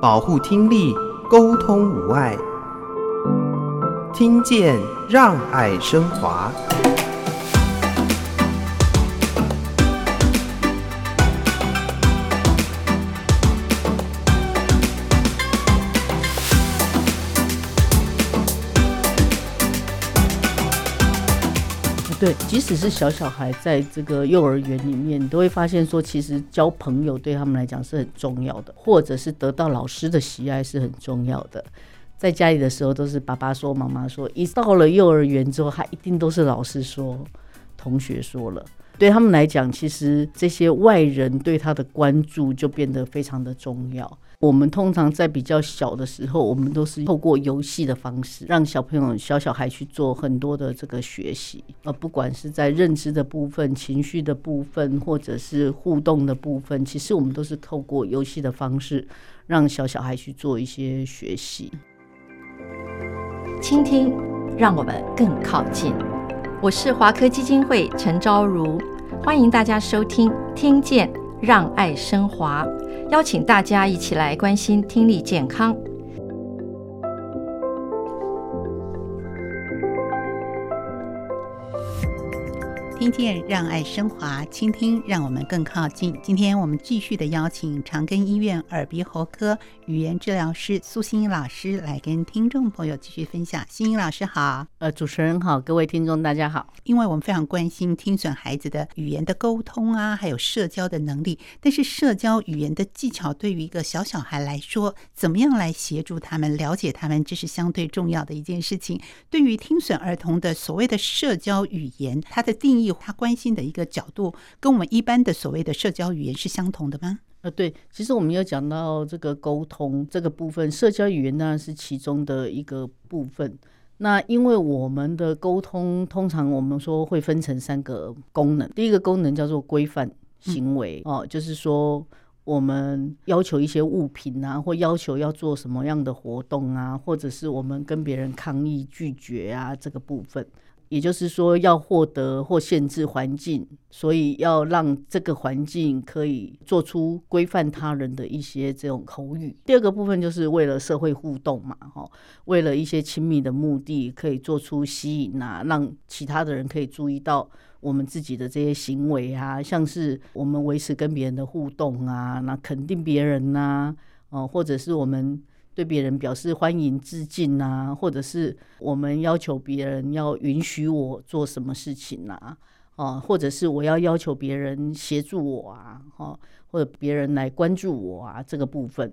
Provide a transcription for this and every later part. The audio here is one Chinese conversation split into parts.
保护听力，沟通无碍，听见让爱升华。对，即使是小小孩，在这个幼儿园里面，你都会发现说，其实交朋友对他们来讲是很重要的，或者是得到老师的喜爱是很重要的。在家里的时候都是爸爸说、妈妈说，一到了幼儿园之后，他一定都是老师说、同学说了。对他们来讲，其实这些外人对他的关注就变得非常的重要。我们通常在比较小的时候，我们都是透过游戏的方式，让小朋友、小小孩去做很多的这个学习，而不管是在认知的部分、情绪的部分，或者是互动的部分，其实我们都是透过游戏的方式，让小小孩去做一些学习。倾听，让我们更靠近。我是华科基金会陈昭如，欢迎大家收听《听见让爱升华》。邀请大家一起来关心听力健康。听见让爱升华，倾听让我们更靠近。今天我们继续的邀请长庚医院耳鼻喉科语言治疗师苏欣怡老师来跟听众朋友继续分享。欣怡老师好，呃，主持人好，各位听众大家好。因为我们非常关心听损孩子的语言的沟通啊，还有社交的能力。但是社交语言的技巧对于一个小小孩来说，怎么样来协助他们了解他们，这是相对重要的一件事情。对于听损儿童的所谓的社交语言，它的定义。他关心的一个角度，跟我们一般的所谓的社交语言是相同的吗？呃，对，其实我们有讲到这个沟通这个部分，社交语言当然是其中的一个部分。那因为我们的沟通通常我们说会分成三个功能，第一个功能叫做规范行为、嗯、哦，就是说我们要求一些物品啊，或要求要做什么样的活动啊，或者是我们跟别人抗议拒绝啊，这个部分。也就是说，要获得或限制环境，所以要让这个环境可以做出规范他人的一些这种口语。第二个部分就是为了社会互动嘛，哈，为了一些亲密的目的，可以做出吸引啊，让其他的人可以注意到我们自己的这些行为啊，像是我们维持跟别人的互动啊，那肯定别人呐，哦，或者是我们。对别人表示欢迎、致敬啊，或者是我们要求别人要允许我做什么事情啊，哦，或者是我要要求别人协助我啊，哦或者别人来关注我啊，这个部分。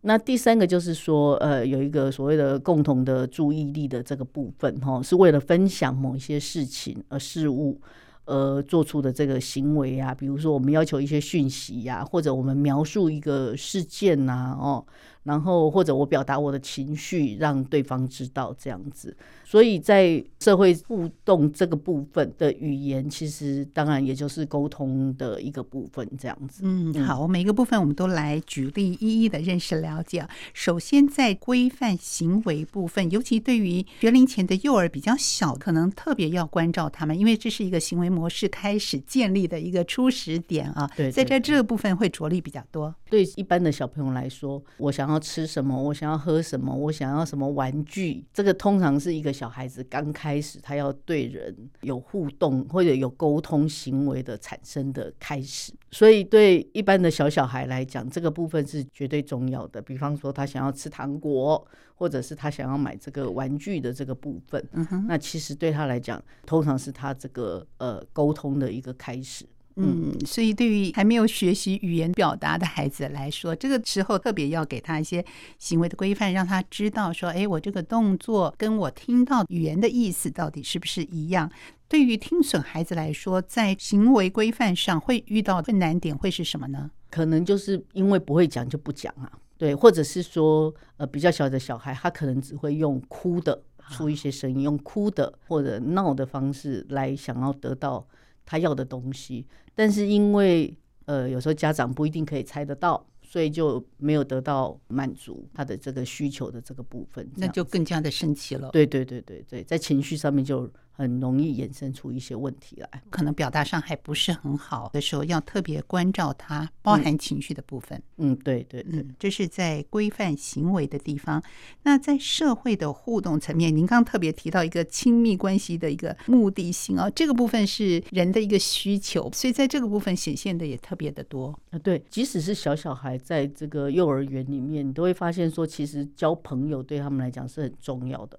那第三个就是说，呃，有一个所谓的共同的注意力的这个部分，哈，是为了分享某一些事情而事物。呃，做出的这个行为啊，比如说我们要求一些讯息呀，或者我们描述一个事件呐，哦，然后或者我表达我的情绪，让对方知道这样子。所以在社会互动这个部分的语言，其实当然也就是沟通的一个部分，这样子。嗯，好，每一个部分我们都来举例，一一的认识了解。首先在规范行为部分，尤其对于学龄前的幼儿比较小，可能特别要关照他们，因为这是一个行为模式开始建立的一个初始点啊。对，在这这个部分会着力比较多。对一般的小朋友来说，我想要吃什么，我想要喝什么，我想要什么玩具，这个通常是一个。小孩子刚开始，他要对人有互动或者有沟通行为的产生的开始，所以对一般的小小孩来讲，这个部分是绝对重要的。比方说，他想要吃糖果，或者是他想要买这个玩具的这个部分，那其实对他来讲，通常是他这个呃沟通的一个开始。嗯，所以对于还没有学习语言表达的孩子来说，这个时候特别要给他一些行为的规范，让他知道说，哎，我这个动作跟我听到语言的意思到底是不是一样。对于听损孩子来说，在行为规范上会遇到困难点会是什么呢？可能就是因为不会讲就不讲啊，对，或者是说，呃，比较小的小孩，他可能只会用哭的出一些声音，用哭的或者闹的方式来想要得到。他要的东西，但是因为呃，有时候家长不一定可以猜得到，所以就没有得到满足他的这个需求的这个部分，那就更加的生气了。对对对对对，在情绪上面就很容易衍生出一些问题来。可能表达上还不是很好的时候，要特别关照他，包含情绪的部分。嗯，对对对，嗯，这是在规范行为的地方。那在社会的互动层面，您刚刚特别提到一个亲密关系的一个目的性啊，这个部分是人的一个需求，所以在这个部分显现的也特别的多啊。对，即使是小小孩在这个幼儿园里面，你都会发现说，其实交朋友对他们来讲是很重要的。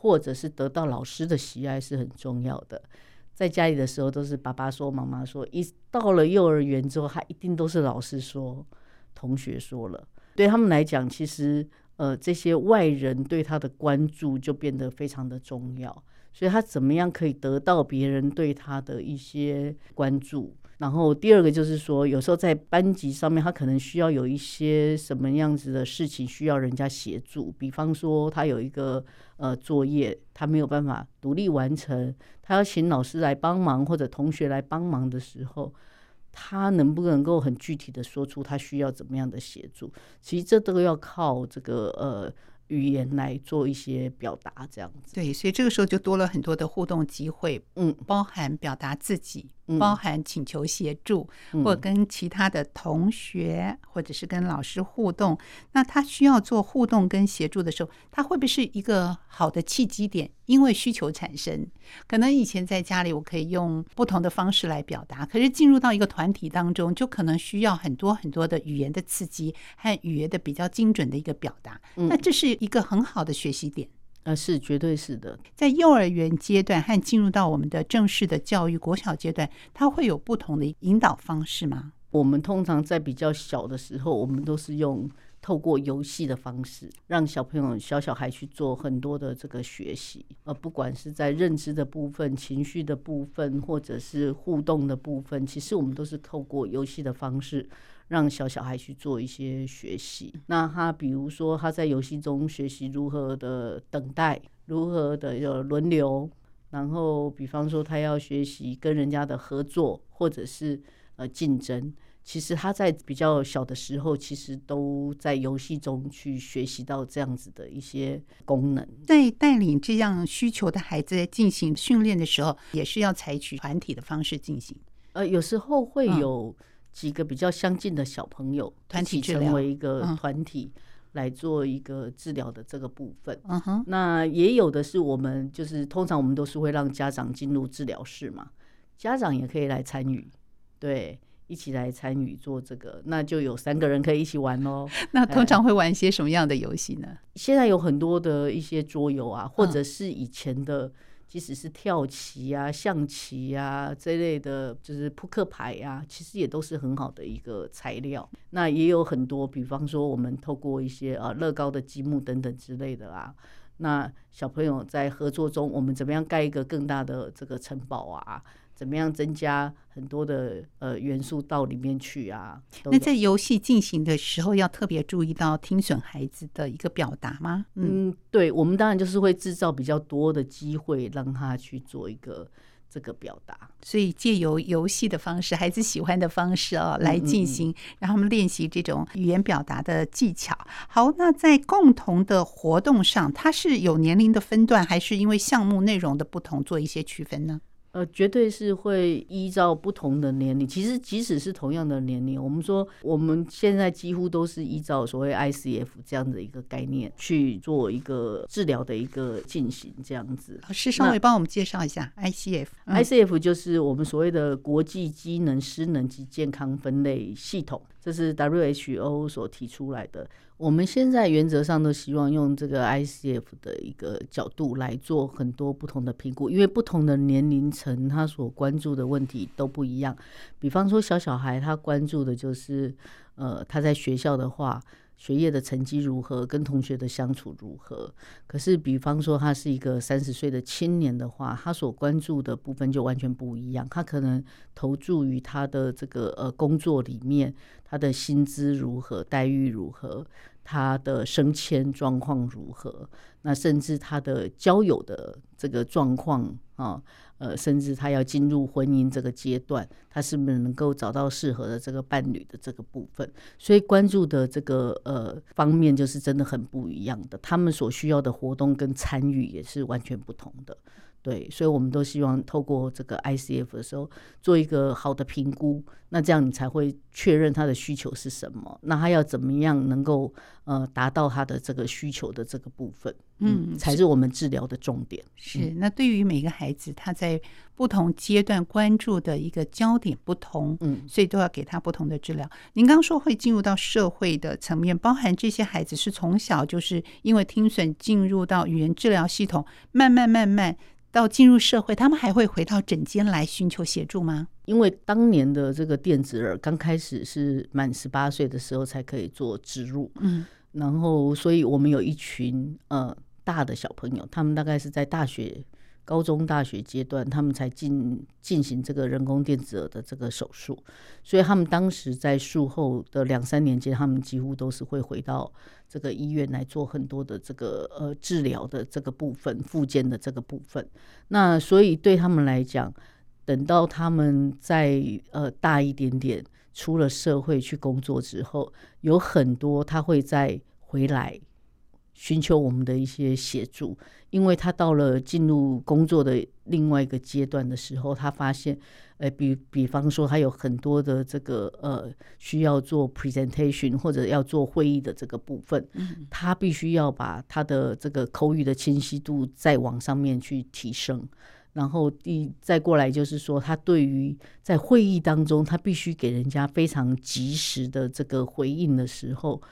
或者是得到老师的喜爱是很重要的，在家里的时候都是爸爸说、妈妈说，一到了幼儿园之后，他一定都是老师说、同学说了。对他们来讲，其实呃这些外人对他的关注就变得非常的重要，所以他怎么样可以得到别人对他的一些关注？然后第二个就是说，有时候在班级上面，他可能需要有一些什么样子的事情需要人家协助。比方说，他有一个呃作业，他没有办法独立完成，他要请老师来帮忙或者同学来帮忙的时候，他能不能够很具体的说出他需要怎么样的协助？其实这都要靠这个呃。语言来做一些表达，这样子。对，所以这个时候就多了很多的互动机会，嗯，包含表达自己，嗯、包含请求协助，嗯、或跟其他的同学，或者是跟老师互动。那他需要做互动跟协助的时候，他会不会是一个好的契机点？因为需求产生，可能以前在家里我可以用不同的方式来表达，可是进入到一个团体当中，就可能需要很多很多的语言的刺激和语言的比较精准的一个表达。嗯、那这是一个很好的学习点。啊，是绝对是的。在幼儿园阶段和进入到我们的正式的教育国小阶段，它会有不同的引导方式吗？我们通常在比较小的时候，我们都是用。透过游戏的方式，让小朋友、小小孩去做很多的这个学习，呃，不管是在认知的部分、情绪的部分，或者是互动的部分，其实我们都是透过游戏的方式，让小小孩去做一些学习。那他比如说他在游戏中学习如何的等待，如何的有轮流，然后比方说他要学习跟人家的合作，或者是呃竞争。其实他在比较小的时候，其实都在游戏中去学习到这样子的一些功能。在带领这样需求的孩子在进行训练的时候，也是要采取团体的方式进行。呃，有时候会有几个比较相近的小朋友，团体成为一个团体来做一个治疗的这个部分。嗯哼，那也有的是我们就是通常我们都是会让家长进入治疗室嘛，家长也可以来参与。对。一起来参与做这个，那就有三个人可以一起玩喽。那通常会玩一些什么样的游戏呢？现在有很多的一些桌游啊，或者是以前的，即使是跳棋啊、象棋啊这类的，就是扑克牌啊，其实也都是很好的一个材料。那也有很多，比方说我们透过一些啊乐高的积木等等之类的啊，那小朋友在合作中，我们怎么样盖一个更大的这个城堡啊？怎么样增加很多的呃元素到里面去啊？那在游戏进行的时候，要特别注意到听损孩子的一个表达吗？嗯，对，我们当然就是会制造比较多的机会，让他去做一个这个表达。所以借由游戏的方式，孩子喜欢的方式哦，来进行，让他们练习这种语言表达的技巧。好，那在共同的活动上，它是有年龄的分段，还是因为项目内容的不同做一些区分呢？呃，绝对是会依照不同的年龄。其实，即使是同样的年龄，我们说我们现在几乎都是依照所谓 ICF 这样的一个概念去做一个治疗的一个进行，这样子。老师稍微帮我们介绍一下 ICF。那 ICF 就是我们所谓的国际机能失能及健康分类系统，这是 WHO 所提出来的。我们现在原则上都希望用这个 ICF 的一个角度来做很多不同的评估，因为不同的年龄层他所关注的问题都不一样。比方说小小孩他关注的就是，呃，他在学校的话，学业的成绩如何，跟同学的相处如何。可是比方说他是一个三十岁的青年的话，他所关注的部分就完全不一样。他可能投注于他的这个呃工作里面。他的薪资如何，待遇如何，他的升迁状况如何？那甚至他的交友的这个状况啊，呃，甚至他要进入婚姻这个阶段，他是不是能够找到适合的这个伴侣的这个部分？所以关注的这个呃方面就是真的很不一样的，他们所需要的活动跟参与也是完全不同的。对，所以我们都希望透过这个 ICF 的时候做一个好的评估，那这样你才会确认他的需求是什么，那他要怎么样能够呃达到他的这个需求的这个部分，嗯，才是我们治疗的重点。是，那对于每个孩子，他在不同阶段关注的一个焦点不同，嗯，所以都要给他不同的治疗。您刚刚说会进入到社会的层面，包含这些孩子是从小就是因为听损进入到语言治疗系统，慢慢慢慢到进入社会，他们还会回到诊间来寻求协助吗？因为当年的这个电子耳刚开始是满十八岁的时候才可以做植入，嗯，然后所以我们有一群呃大的小朋友，他们大概是在大学。高中、大学阶段，他们才进进行这个人工电子耳的这个手术，所以他们当时在术后的两三年间，他们几乎都是会回到这个医院来做很多的这个呃治疗的这个部分、复健的这个部分。那所以对他们来讲，等到他们再呃大一点点，出了社会去工作之后，有很多他会再回来。寻求我们的一些协助，因为他到了进入工作的另外一个阶段的时候，他发现，呃，比比方说，他有很多的这个呃需要做 presentation 或者要做会议的这个部分，他必须要把他的这个口语的清晰度再往上面去提升，然后第再过来就是说，他对于在会议当中，他必须给人家非常及时的这个回应的时候。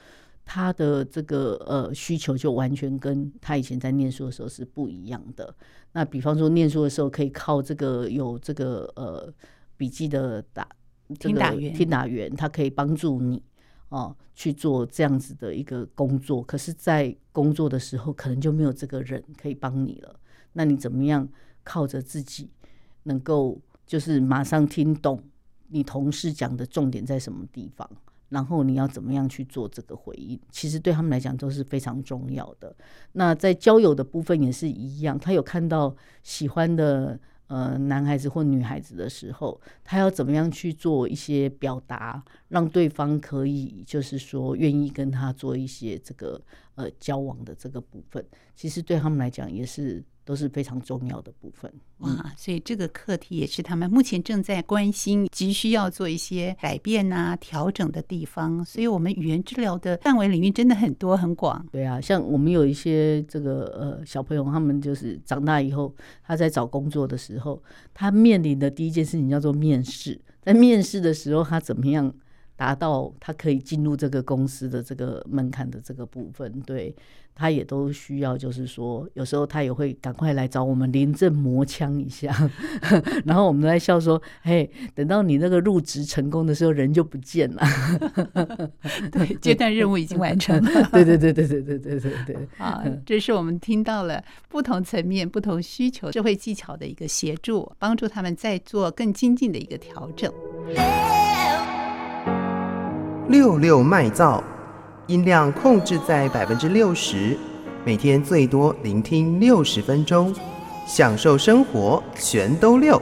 他的这个呃需求就完全跟他以前在念书的时候是不一样的。那比方说念书的时候可以靠这个有这个呃笔记的打听打员，听打员，他可以帮助你哦去做这样子的一个工作。可是，在工作的时候可能就没有这个人可以帮你了。那你怎么样靠着自己能够就是马上听懂你同事讲的重点在什么地方？然后你要怎么样去做这个回应？其实对他们来讲都是非常重要的。那在交友的部分也是一样，他有看到喜欢的呃男孩子或女孩子的时候，他要怎么样去做一些表达，让对方可以就是说愿意跟他做一些这个呃交往的这个部分，其实对他们来讲也是。都是非常重要的部分哇！所以这个课题也是他们目前正在关心、急需要做一些改变啊、调整的地方。所以，我们语言治疗的范围领域真的很多很广。对啊，像我们有一些这个呃小朋友，他们就是长大以后，他在找工作的时候，他面临的第一件事情叫做面试。在面试的时候，他怎么样？达到他可以进入这个公司的这个门槛的这个部分，对，他也都需要，就是说，有时候他也会赶快来找我们临阵磨枪一下，然后我们在笑说：“嘿，等到你那个入职成功的时候，人就不见了。”对，阶段任务已经完成 了。对对对对对对对对对。啊，这是我们听到了不同层面、不同需求、社会技巧的一个协助，帮助他们再做更精进的一个调整。六六麦噪，音量控制在百分之六十，每天最多聆听六十分钟，享受生活，全都六。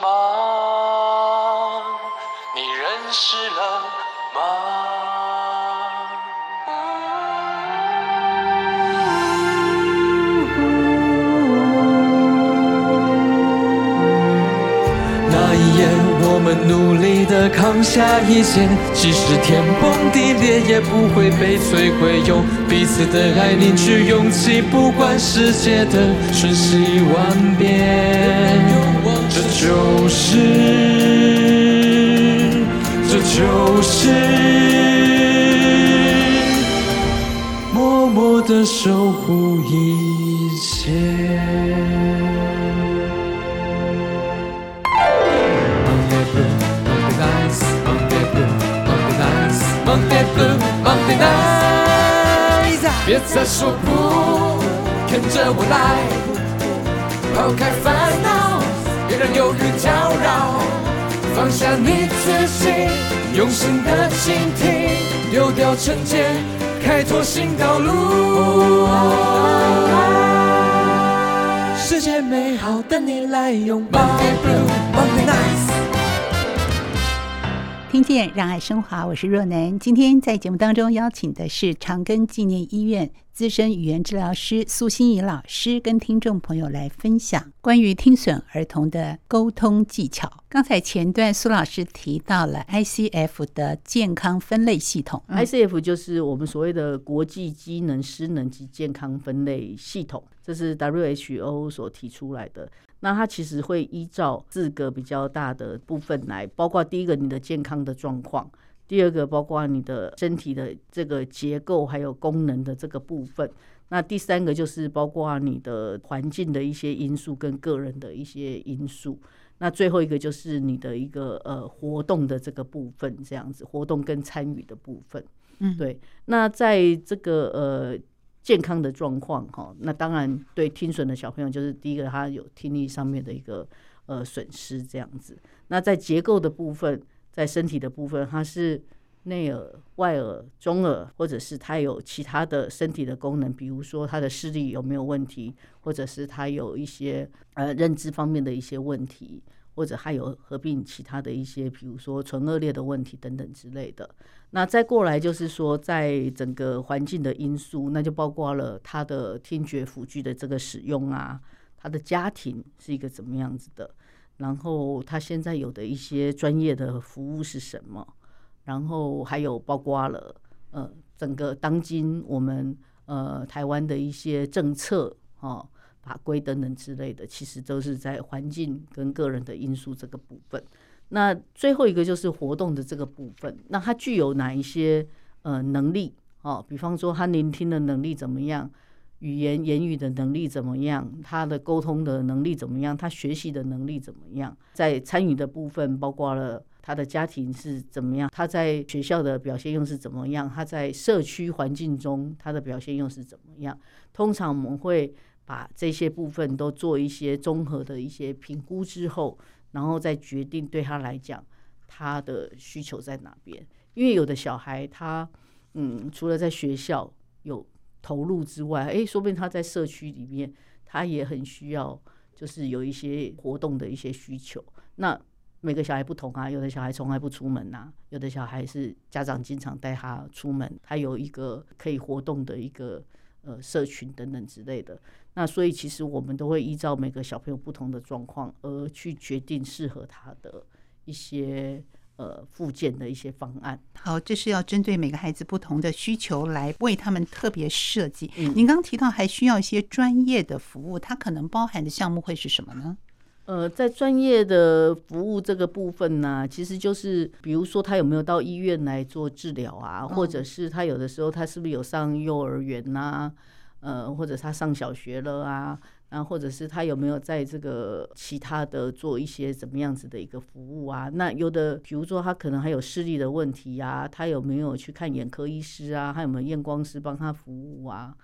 吗？你认识了吗？那一夜，我们努力的扛下一切，即使天崩地裂，也不会被摧毁。用彼此的爱凝聚勇气，不管世界的瞬息万变。这就是，这就是默默的守护一切。别再说不，跟着我来，抛开烦，别让忧郁搅扰，放下你自己，用心的倾听，丢掉成见。开拓新道路。世界美好，等你来拥抱。听见让爱升华，我是若楠。今天在节目当中邀请的是长庚纪念医院资深语言治疗师苏心怡老师，跟听众朋友来分享关于听损儿童的沟通技巧。刚才前段苏老师提到了 ICF 的健康分类系统，，ICF 就是我们所谓的国际机能失能及健康分类系统，这是 WHO 所提出来的。那它其实会依照四个比较大的部分来，包括第一个你的健康的状况，第二个包括你的身体的这个结构还有功能的这个部分，那第三个就是包括你的环境的一些因素跟个人的一些因素，那最后一个就是你的一个呃活动的这个部分，这样子活动跟参与的部分，嗯，对。那在这个呃。健康的状况哈，那当然对听损的小朋友，就是第一个他有听力上面的一个呃损失这样子。那在结构的部分，在身体的部分，它是内耳、外耳、中耳，或者是它有其他的身体的功能，比如说他的视力有没有问题，或者是他有一些呃认知方面的一些问题。或者还有合并其他的一些，比如说唇腭裂的问题等等之类的。那再过来就是说，在整个环境的因素，那就包括了他的听觉辅具的这个使用啊，他的家庭是一个怎么样子的，然后他现在有的一些专业的服务是什么，然后还有包括了呃整个当今我们呃台湾的一些政策哦。法规等等之类的，其实都是在环境跟个人的因素这个部分。那最后一个就是活动的这个部分，那他具有哪一些呃能力？哦，比方说他聆听的能力怎么样，语言言语的能力怎么样，他的沟通的能力怎么样，他学习的能力怎么样？在参与的部分，包括了他的家庭是怎么样，他在学校的表现又是怎么样，他在社区环境中他的表现又是怎么样？通常我们会。把这些部分都做一些综合的一些评估之后，然后再决定对他来讲他的需求在哪边。因为有的小孩他嗯，除了在学校有投入之外，诶，说不定他在社区里面他也很需要，就是有一些活动的一些需求。那每个小孩不同啊，有的小孩从来不出门呐，有的小孩是家长经常带他出门，他有一个可以活动的一个呃社群等等之类的。那所以其实我们都会依照每个小朋友不同的状况而去决定适合他的一些呃复健的一些方案。好，这是要针对每个孩子不同的需求来为他们特别设计。嗯，您刚刚提到还需要一些专业的服务，它可能包含的项目会是什么呢？呃，在专业的服务这个部分呢，其实就是比如说他有没有到医院来做治疗啊，或者是他有的时候他是不是有上幼儿园呐？呃，或者他上小学了啊，啊或者是他有没有在这个其他的做一些怎么样子的一个服务啊？那有的，比如说他可能还有视力的问题啊，他有没有去看眼科医师啊？还有没有验光师帮他服务啊？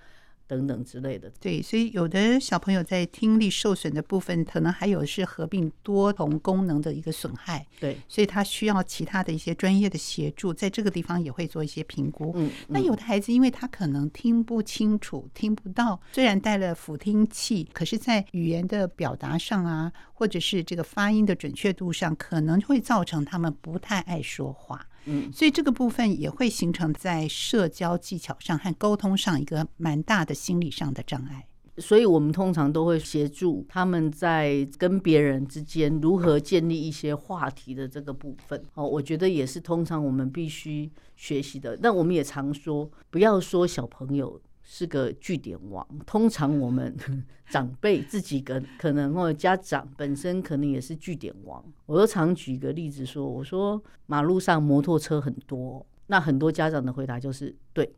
等等之类的，对，所以有的小朋友在听力受损的部分，可能还有是合并多重功能的一个损害，对，所以他需要其他的一些专业的协助，在这个地方也会做一些评估。嗯，那有的孩子，因为他可能听不清楚、听不到，虽然带了辅听器，可是，在语言的表达上啊，或者是这个发音的准确度上，可能会造成他们不太爱说话。嗯，所以这个部分也会形成在社交技巧上和沟通上一个蛮大的心理上的障碍。所以我们通常都会协助他们在跟别人之间如何建立一些话题的这个部分。哦，我觉得也是通常我们必须学习的。那我们也常说，不要说小朋友。是个据点王。通常我们 长辈自己跟可能或者家长本身可能也是据点王。我都常举个例子说，我说马路上摩托车很多，那很多家长的回答就是对，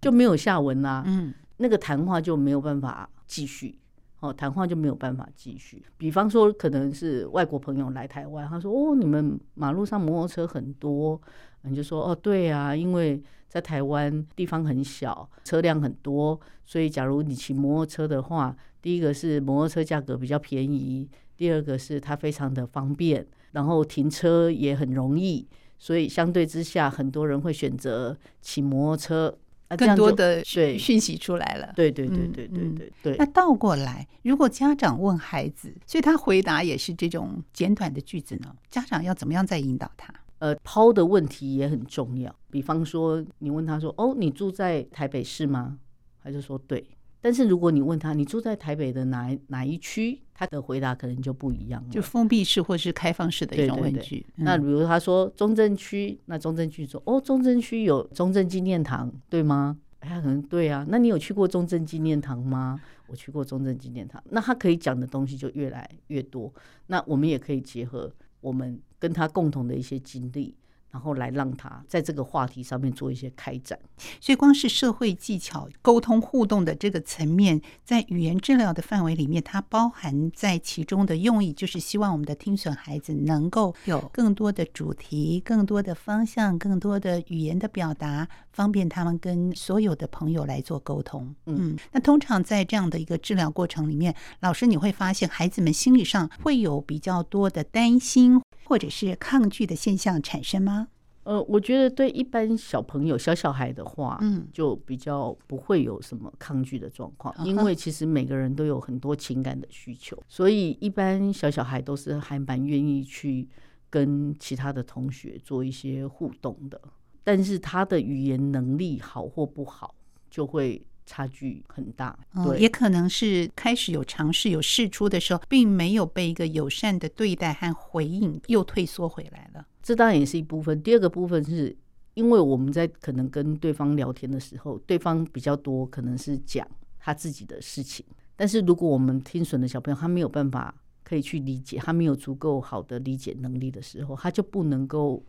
就没有下文啦。嗯，那个谈话就没有办法继续。哦，谈话就没有办法继续。比方说，可能是外国朋友来台湾，他说：“哦，你们马路上摩托车很多。”你就说：“哦，对啊，因为在台湾地方很小，车辆很多，所以假如你骑摩托车的话，第一个是摩托车价格比较便宜，第二个是它非常的方便，然后停车也很容易，所以相对之下，很多人会选择骑摩托车。啊，更多的对讯息出来了。对对对对对对对。那倒过来，如果家长问孩子，所以他回答也是这种简短的句子呢？家长要怎么样再引导他？呃，抛的问题也很重要。比方说，你问他说：“哦，你住在台北市吗？”他就说：“对。”但是如果你问他：“你住在台北的哪哪一区？”他的回答可能就不一样了，就封闭式或是开放式的一种问句。那比如他说中正区，那中正区说：“哦，中正区有中正纪念堂，对吗？”他可能对啊。那你有去过中正纪念堂吗？我去过中正纪念堂。那他可以讲的东西就越来越多。那我们也可以结合我们跟他共同的一些经历。然后来让他在这个话题上面做一些开展，所以光是社会技巧、沟通互动的这个层面，在语言治疗的范围里面，它包含在其中的用意，就是希望我们的听损孩子能够有更多的主题、更多的方向、更多的语言的表达，方便他们跟所有的朋友来做沟通。嗯，那通常在这样的一个治疗过程里面，老师你会发现孩子们心理上会有比较多的担心。或者是抗拒的现象产生吗？呃，我觉得对一般小朋友、小小孩的话，嗯，就比较不会有什么抗拒的状况，因为其实每个人都有很多情感的需求，所以一般小小孩都是还蛮愿意去跟其他的同学做一些互动的。但是他的语言能力好或不好，就会。差距很大，对，也可能是开始有尝试、有试出的时候，并没有被一个友善的对待和回应，又退缩回来了。这当然也是一部分。第二个部分是因为我们在可能跟对方聊天的时候，对方比较多可能是讲他自己的事情，但是如果我们听损的小朋友他没有办法可以去理解，他没有足够好的理解能力的时候，他就不能够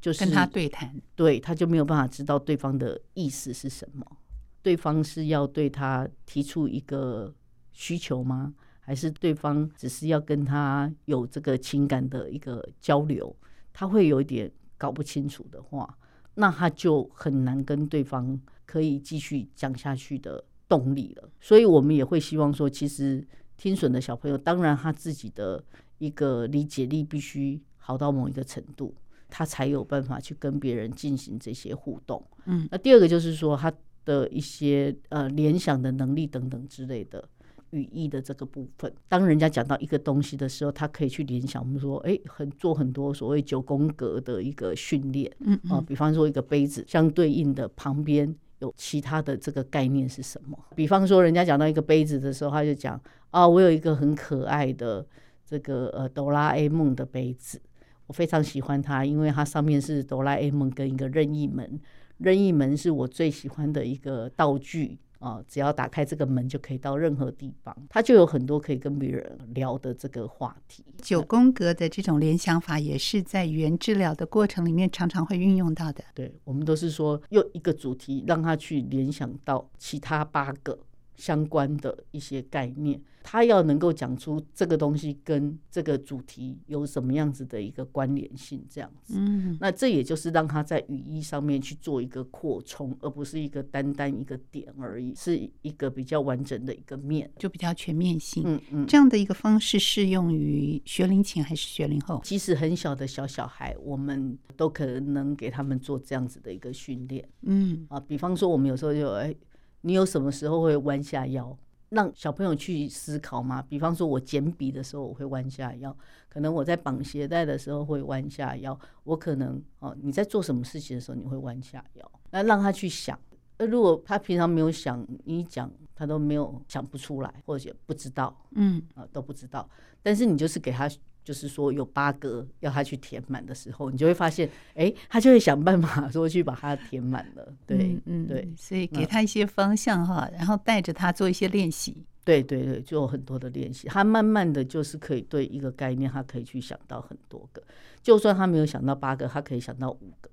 就是跟他对谈，对，他就没有办法知道对方的意思是什么。对方是要对他提出一个需求吗？还是对方只是要跟他有这个情感的一个交流？他会有一点搞不清楚的话，那他就很难跟对方可以继续讲下去的动力了。所以我们也会希望说，其实听损的小朋友，当然他自己的一个理解力必须好到某一个程度，他才有办法去跟别人进行这些互动。嗯，那第二个就是说他。的一些呃联想的能力等等之类的语义的这个部分，当人家讲到一个东西的时候，他可以去联想。我们说，哎，很做很多所谓九宫格的一个训练，嗯啊，比方说一个杯子相对应的旁边有其他的这个概念是什么？比方说，人家讲到一个杯子的时候，他就讲啊，我有一个很可爱的这个呃哆啦 A 梦的杯子，我非常喜欢它，因为它上面是哆啦 A 梦跟一个任意门。任意门是我最喜欢的一个道具啊！只要打开这个门，就可以到任何地方。它就有很多可以跟别人聊的这个话题。九宫格的这种联想法，也是在语言治疗的过程里面常常会运用到的。对，我们都是说用一个主题让他去联想到其他八个。相关的一些概念，他要能够讲出这个东西跟这个主题有什么样子的一个关联性，这样子。嗯，那这也就是让他在语义上面去做一个扩充，而不是一个单单一个点而已，是一个比较完整的一个面，就比较全面性。嗯嗯，这样的一个方式适用于学龄前还是学龄后？即使很小的小小孩，我们都可能给他们做这样子的一个训练。嗯啊，比方说我们有时候就哎。你有什么时候会弯下腰，让小朋友去思考吗？比方说，我捡笔的时候我会弯下腰，可能我在绑鞋带的时候会弯下腰，我可能哦，你在做什么事情的时候你会弯下腰？那让他去想，那如果他平常没有想，你讲他都没有想不出来，或者不知道，嗯啊都不知道，但是你就是给他。就是说有八个要他去填满的时候，你就会发现，哎、欸，他就会想办法说去把它填满了。对，嗯，对，所以给他一些方向哈，然后带着他做一些练习。对对对，就有很多的练习，他慢慢的就是可以对一个概念，他可以去想到很多个。就算他没有想到八个，他可以想到五个，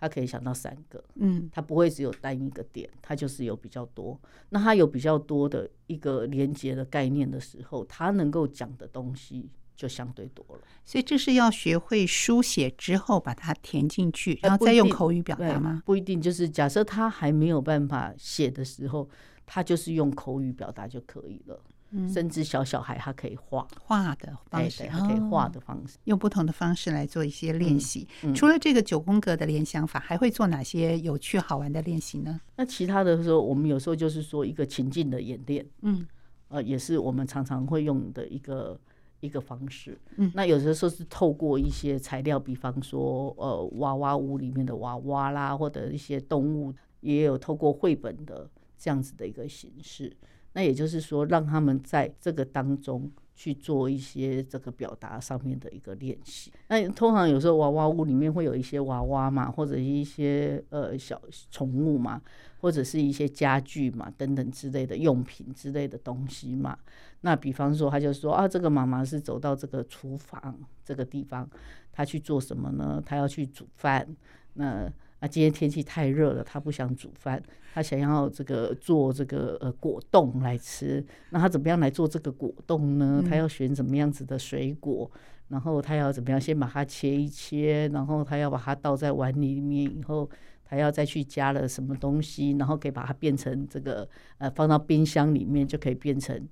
他可以想到三个。嗯，他不会只有单一个点，他就是有比较多。那他有比较多的一个连接的概念的时候，他能够讲的东西。就相对多了，所以这是要学会书写之后把它填进去，然后再用口语表达吗？不一定，就是假设他还没有办法写的时候，他就是用口语表达就可以了。嗯，甚至小小孩他可以画画的方式，他可以画的方式，用不同的方式来做一些练习。嗯嗯、除了这个九宫格的联想法，还会做哪些有趣好玩的练习呢？那其他的时候，我们有时候就是说一个情境的演练，嗯，呃，也是我们常常会用的一个一个方式。嗯，那有的时候是透过一些材料，比方说呃娃娃屋里面的娃娃啦，或者一些动物，也有透过绘本的这样子的一个形式。那也就是说，让他们在这个当中去做一些这个表达上面的一个练习。那通常有时候娃娃屋里面会有一些娃娃嘛，或者一些呃小宠物嘛，或者是一些家具嘛等等之类的用品之类的东西嘛。那比方说，他就说啊，这个妈妈是走到这个厨房这个地方，她去做什么呢？她要去煮饭。那啊，今天天气太热了，他不想煮饭，他想要这个做这个呃果冻来吃。那他怎么样来做这个果冻呢？他要选怎么样子的水果，然后他要怎么样先把它切一切，然后他要把它倒在碗里面，以后他要再去加了什么东西，然后可以把它变成这个呃放到冰箱里面就可以变成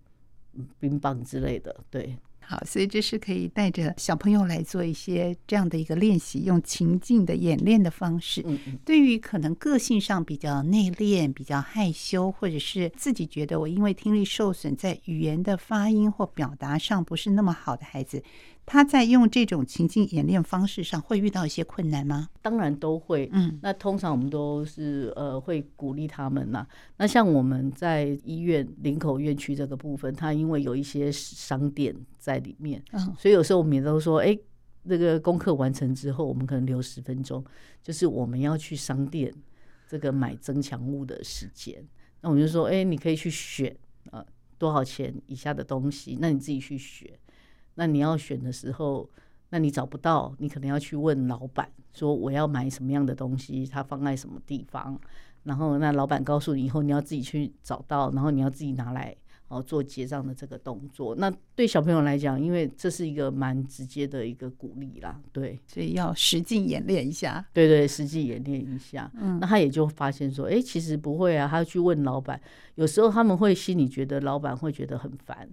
冰棒之类的，对。好，所以这是可以带着小朋友来做一些这样的一个练习，用情境的演练的方式。嗯嗯。对于可能个性上比较内敛、比较害羞，或者是自己觉得我因为听力受损，在语言的发音或表达上不是那么好的孩子。他在用这种情境演练方式上会遇到一些困难吗？当然都会。嗯，那通常我们都是呃会鼓励他们呐。那像我们在医院林口院区这个部分，它因为有一些商店在里面，嗯，所以有时候我们也都说，哎，那个功课完成之后，我们可能留十分钟，就是我们要去商店这个买增强物的时间。那我们就说，哎，你可以去选呃多少钱以下的东西，那你自己去选。那你要选的时候，那你找不到，你可能要去问老板说我要买什么样的东西，它放在什么地方，然后那老板告诉你以后，你要自己去找到，然后你要自己拿来哦做结账的这个动作。那对小朋友来讲，因为这是一个蛮直接的一个鼓励啦，对，所以要实际演练一下。对对，实际演练一下。嗯，那他也就发现说，哎，其实不会啊，他去问老板，有时候他们会心里觉得老板会觉得很烦。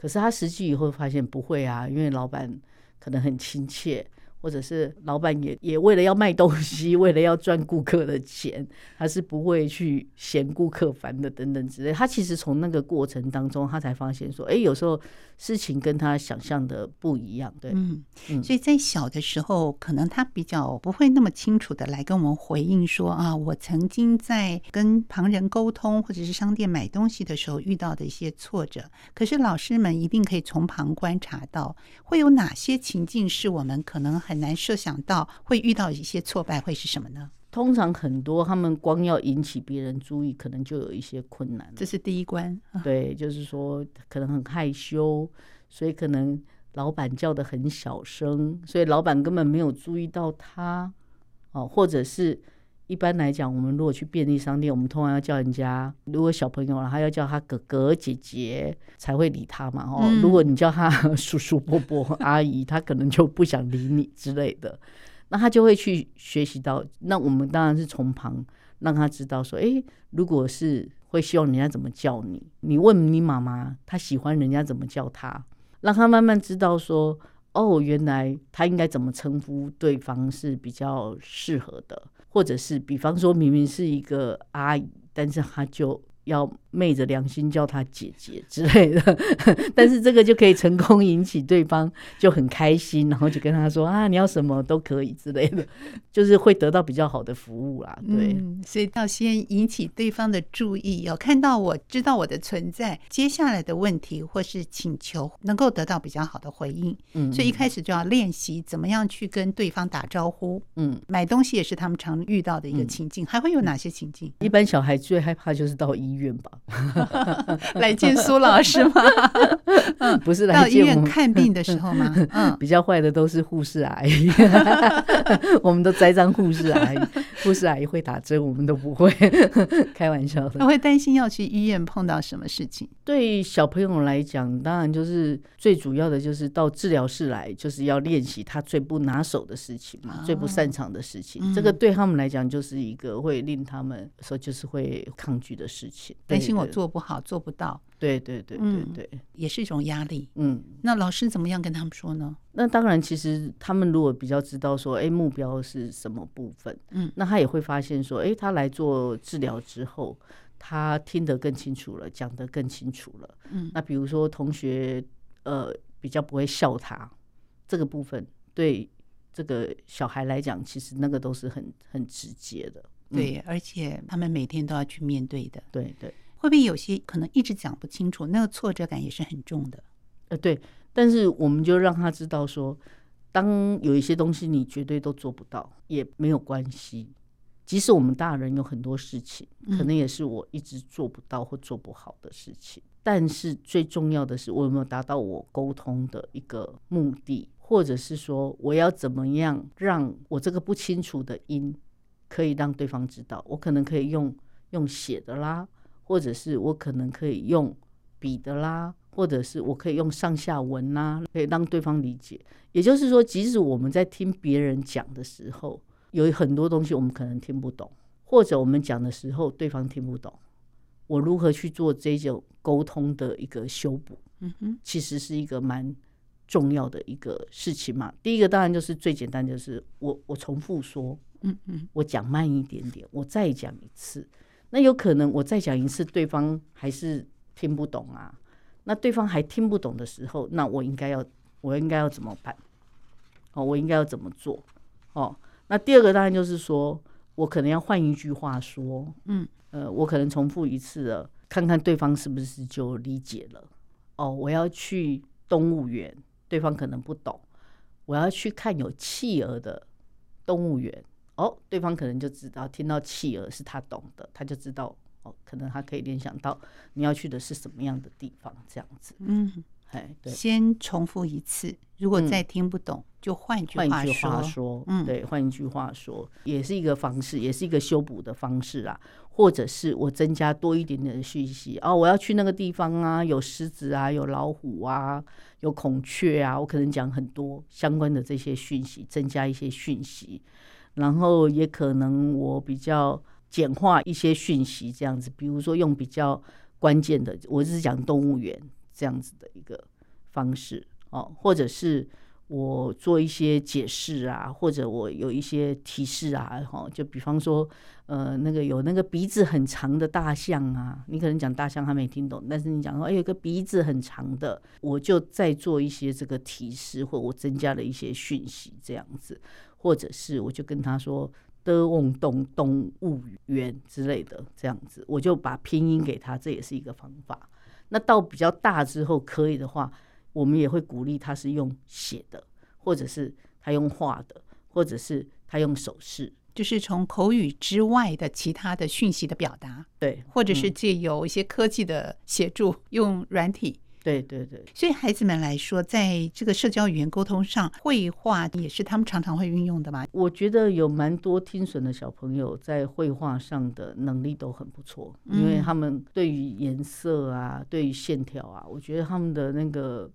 可是他实际以后发现不会啊，因为老板可能很亲切。或者是老板也也为了要卖东西，为了要赚顾客的钱，他是不会去嫌顾客烦的等等之类。他其实从那个过程当中，他才发现说，哎，有时候事情跟他想象的不一样。对，嗯，所以在小的时候，可能他比较不会那么清楚的来跟我们回应说啊，我曾经在跟旁人沟通或者是商店买东西的时候遇到的一些挫折。可是老师们一定可以从旁观察到，会有哪些情境是我们可能。很难设想到会遇到一些挫败会是什么呢？通常很多他们光要引起别人注意，可能就有一些困难。这是第一关。对，就是说可能很害羞，所以可能老板叫的很小声，所以老板根本没有注意到他。哦，或者是。一般来讲，我们如果去便利商店，我们通常要叫人家，如果小朋友了，他要叫他哥哥姐姐才会理他嘛。哦，如果你叫他 叔叔伯伯 阿姨，他可能就不想理你之类的。那他就会去学习到。那我们当然是从旁让他知道说，诶，如果是会希望人家怎么叫你，你问你妈妈，他喜欢人家怎么叫他，让他慢慢知道说，哦，原来他应该怎么称呼对方是比较适合的。或者是，比方说，明明是一个阿姨，但是她就。要昧着良心叫她姐姐之类的，但是这个就可以成功引起对方就很开心，然后就跟他说 啊，你要什么都可以之类的，就是会得到比较好的服务啦。对，嗯、所以要先引起对方的注意，要看到我知道我的存在，接下来的问题或是请求能够得到比较好的回应。嗯，所以一开始就要练习怎么样去跟对方打招呼。嗯，买东西也是他们常遇到的一个情境，还会有哪些情境？一般小孩最害怕就是到。医院吧，来见苏老师吗？嗯，不是来到医院看病的时候吗？嗯，比较坏的都是护士阿姨，我们都栽赃护士阿姨，护士阿姨会打针，我们都不会，开玩笑的。他会担心要去医院碰到什么事情？对小朋友来讲，当然就是最主要的就是到治疗室来，就是要练习他最不拿手的事情嘛，哦、最不擅长的事情。嗯、这个对他们来讲，就是一个会令他们说就是会抗拒的事情。担心我做不好，做不到。对对对对对，嗯、也是一种压力。嗯，那老师怎么样跟他们说呢？那当然，其实他们如果比较知道说，哎，目标是什么部分，嗯，那他也会发现说，哎，他来做治疗之后，他听得更清楚了，讲得更清楚了。嗯，那比如说同学，呃，比较不会笑他这个部分，对这个小孩来讲，其实那个都是很很直接的。对，而且他们每天都要去面对的。对对，会不会有些可能一直讲不清楚，那个挫折感也是很重的。呃，对，但是我们就让他知道说，当有一些东西你绝对都做不到，也没有关系。即使我们大人有很多事情，可能也是我一直做不到或做不好的事情。嗯。但是最重要的是，我有没有达到我沟通的一个目的，或者是说，我要怎么样让我这个不清楚的音。可以让对方知道，我可能可以用用写的啦，或者是我可能可以用笔的啦，或者是我可以用上下文啦，可以让对方理解。也就是说，即使我们在听别人讲的时候，有很多东西我们可能听不懂，或者我们讲的时候对方听不懂，我如何去做这种沟通的一个修补？嗯哼，其实是一个蛮重要的一个事情嘛。第一个当然就是最简单，就是我我重复说。嗯嗯，我讲慢一点点，我再讲一次。那有可能我再讲一次，对方还是听不懂啊。那对方还听不懂的时候，那我应该要，我应该要怎么办？哦，我应该要怎么做？哦，那第二个当然就是说，我可能要换一句话说，嗯，呃，我可能重复一次了，看看对方是不是就理解了。哦，我要去动物园，对方可能不懂。我要去看有企鹅的动物园。哦，对方可能就知道，听到企鹅是他懂的，他就知道哦，可能他可以联想到你要去的是什么样的地方，这样子。嗯，哎，对，先重复一次，如果再听不懂，嗯、就换句话说。换一句话说，嗯，对，换一句话说，也是一个方式，也是一个修补的方式啊。或者是我增加多一点点的讯息哦，我要去那个地方啊，有狮子啊，有老虎啊，有孔雀啊，我可能讲很多相关的这些讯息，增加一些讯息。然后也可能我比较简化一些讯息，这样子，比如说用比较关键的，我只是讲动物园这样子的一个方式哦，或者是我做一些解释啊，或者我有一些提示啊，哈，就比方说，呃，那个有那个鼻子很长的大象啊，你可能讲大象他没听懂，但是你讲说，哎，有个鼻子很长的，我就再做一些这个提示，或我增加了一些讯息，这样子。或者是我就跟他说的瓮洞动物园之类的这样子，我就把拼音给他，这也是一个方法。那到比较大之后可以的话，我们也会鼓励他是用写的，或者是他用画的，或者是他用手势，就是从口语之外的其他的讯息的表达，对，或者是借由一些科技的协助，用软体。对对对，所以孩子们来说，在这个社交语言沟通上，绘画也是他们常常会运用的嘛。我觉得有蛮多听损的小朋友在绘画上的能力都很不错，因为他们对于颜色啊，对于线条啊，我觉得他们的那个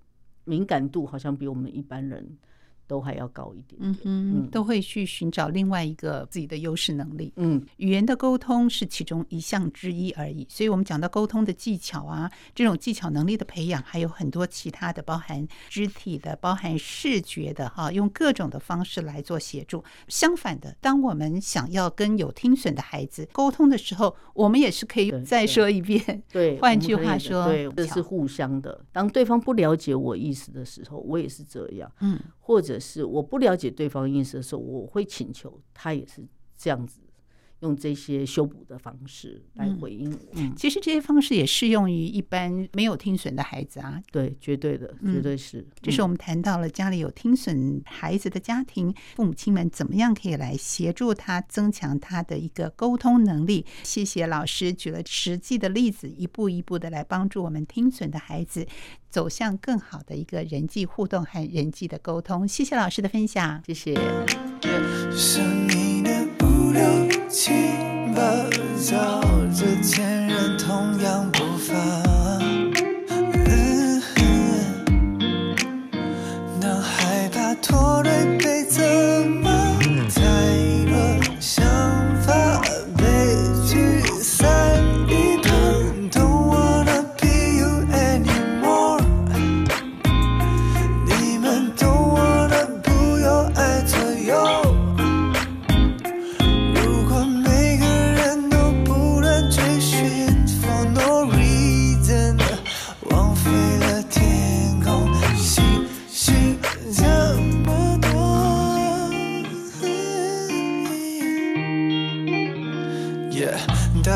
敏感度好像比我们一般人。都还要高一点，点，嗯嗯，都会去寻找另外一个自己的优势能力，嗯，语言的沟通是其中一项之一而已。所以，我们讲到沟通的技巧啊，这种技巧能力的培养，还有很多其他的，包含肢体的，包含视觉的，哈，用各种的方式来做协助。相反的，当我们想要跟有听损的孩子沟通的时候，我们也是可以再说一遍，对，换句话说，对，这是互相的。当对方不了解我意思的时候，我也是这样，嗯，或者。是我不了解对方意思的时候，我会请求他也是这样子。用这些修补的方式来回应我。嗯，其实这些方式也适用于一般没有听损的孩子啊。对，绝对的，绝对是。嗯，就是我们谈到了家里有听损孩子的家庭，父母亲们怎么样可以来协助他增强他的一个沟通能力。谢谢老师举了实际的例子，一步一步的来帮助我们听损的孩子走向更好的一个人际互动和人际的沟通。谢谢老师的分享，谢谢。六七八糟着前任同样步伐男害怕拖累被责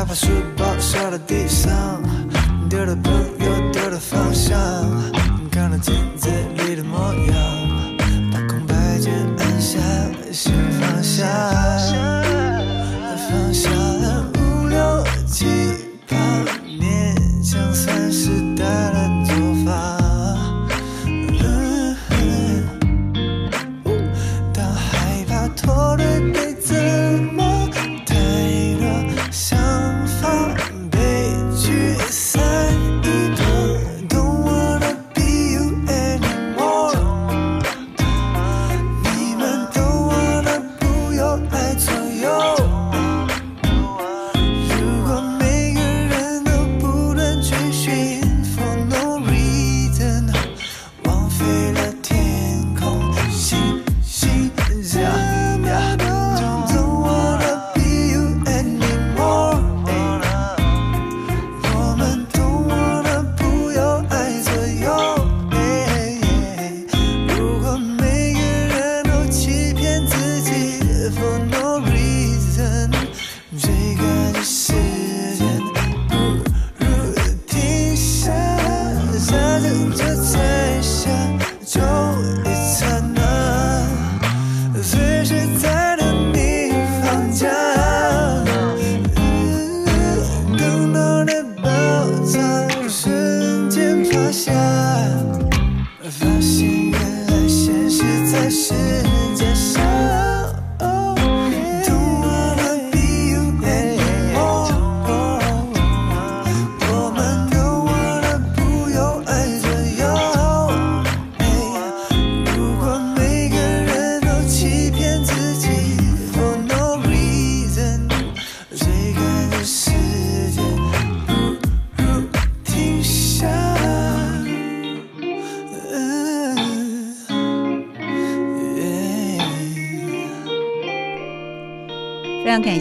他把书包摔到地上，丢了朋友，丢了方向，看到镜子里的模样，把空白键按下，先放下。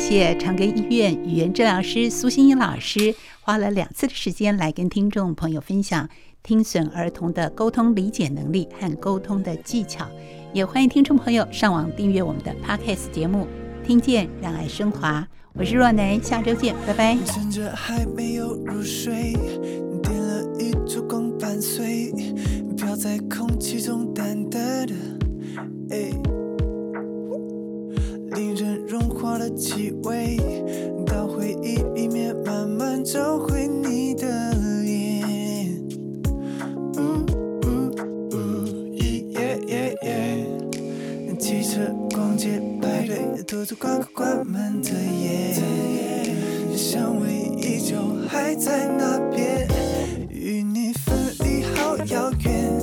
谢长庚医院语言治疗师苏欣怡老师花了两次的时间来跟听众朋友分享听损儿童的沟通理解能力和沟通的技巧，也欢迎听众朋友上网订阅我们的 Podcast 节目，听见让爱升华。我是若男，下周见，拜拜。趁着还没有入睡，点了一烛光伴随，飘在空气中淡淡的，哎。令人融化的气味，到回忆里面慢慢找回你的脸。呜呜呜，耶耶耶！汽车、逛街、派对，独自关关门的夜，香味依旧还在那边，与你分离好遥远，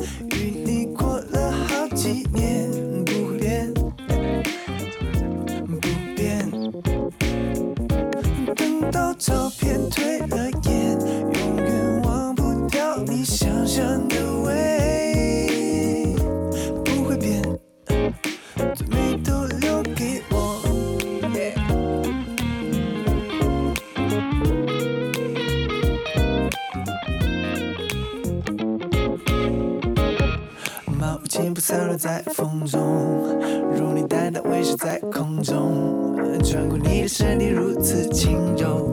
退了颜，永远忘不掉你香香的味，不会变，最美都留给我。毛巾不散落在风中，如你淡淡微笑在空中。穿过你的身体如此轻柔，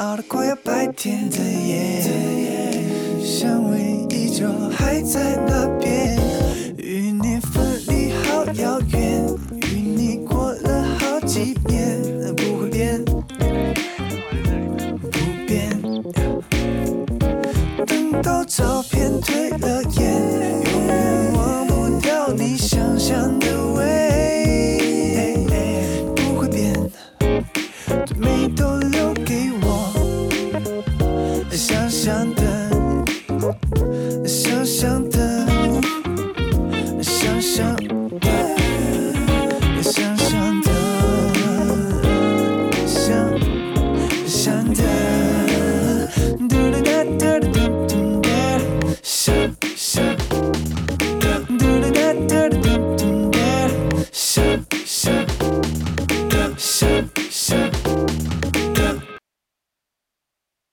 熬得快要白天的夜，香味依旧还在那边，与你分离好遥远，与你过了好几年，不会变，不变。等到照片褪了。